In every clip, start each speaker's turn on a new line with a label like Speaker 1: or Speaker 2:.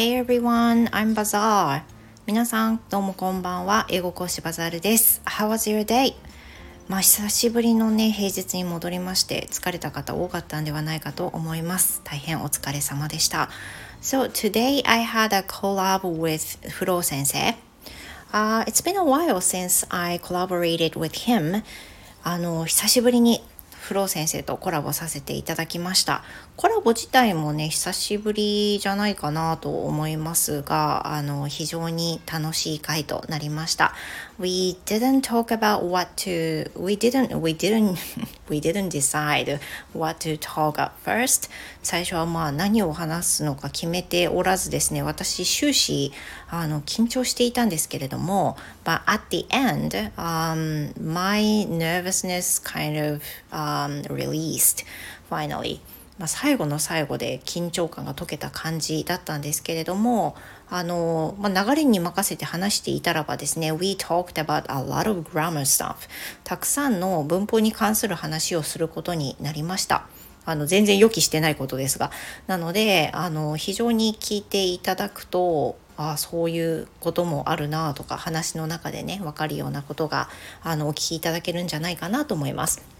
Speaker 1: Hey everyone, I'm Bazaar. 皆さん、どうもこんばんは。英語講師バザールです。How was your day? まあ久しぶりのね、平日に戻りまして、疲れた方多かったんではないかと思います。大変お疲れ様でした。So today I had a collab with フロー先生。Uh, it's been a while since I collaborated with him. あの、久しぶりにフロー先生とコラボさせていただきました。コラボ自体もね、久しぶりじゃないかなと思いますが、あの、非常に楽しい回となりました。We didn't talk about what to, we didn't, we didn't, we didn't decide what to talk about first. 最初はまあ何を話すのか決めておらずですね、私終始あの緊張していたんですけれども、but at the end, um, my nervousness kind of、uh, um, released finally. まあ、最後の最後で緊張感が解けた感じだったんですけれどもあの、まあ、流れに任せて話していたらばですね We talked about a lot of grammar stuff たくさんの文法に関する話をすることになりましたあの全然予期してないことですがなのであの非常に聞いていただくとあそういうこともあるなとか話の中でね分かるようなことがあのお聞きいただけるんじゃないかなと思います。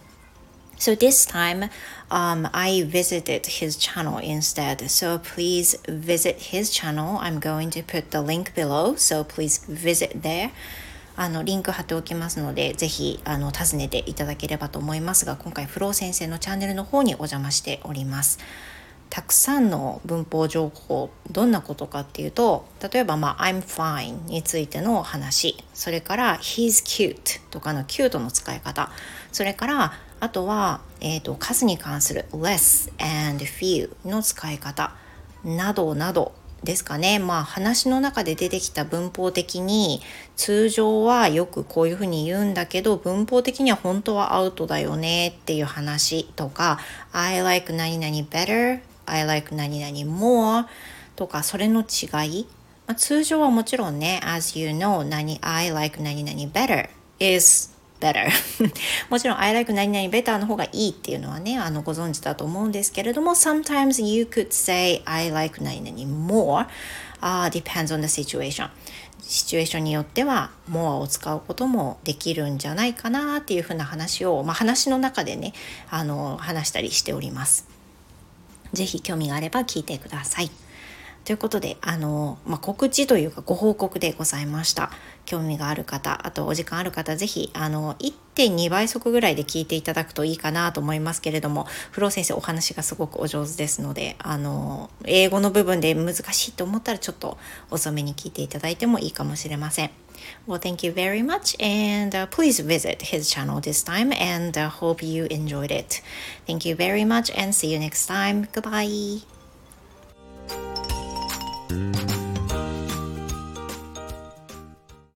Speaker 1: So this time, um, I visited his channel instead. So please visit his channel. I'm going to put the link below. So please visit there. あのリンク貼っておきますので、ぜひあの訪ねていただければと思いますが、今回フロー先生のチャンネルの方にお邪魔しております。たくさんの文法情報どんなことかっていうと例えば、まあ「I'm fine」についての話それから「He's cute」とかのキュートの使い方それからあとは、えーと、数に関する less and few の使い方などなどですかね。まあ話の中で出てきた文法的に通常はよくこういうふうに言うんだけど文法的には本当はアウトだよねっていう話とか I like 何々 better I like 何々 more とかそれの違い、まあ、通常はもちろんね as you know 何 I like 何々 better is better もちろん I like 何々 better の方がいいっていうのはねあのご存知だと思うんですけれども sometimes you could say I like 何々 more、uh, depends on the situation シチュエーションによっては more を使うこともできるんじゃないかなっていうふうな話を、まあ、話の中でねあの話したりしております。ぜひ興味があれば聞いてください。ということで、あの、まあ、告知というかご報告でございました。興味がある方、あとお時間ある方、ぜひ、あの、1.2倍速ぐらいで聞いていただくといいかなと思いますけれども、フロー先生お話がすごくお上手ですので、あの、英語の部分で難しいと思ったらちょっと遅めに聞いていただいてもいいかもしれません。Well, thank you very much, and uh, please visit his channel this time, and uh, hope you enjoyed it. Thank you very much, and see you next time. Goodbye. Bye.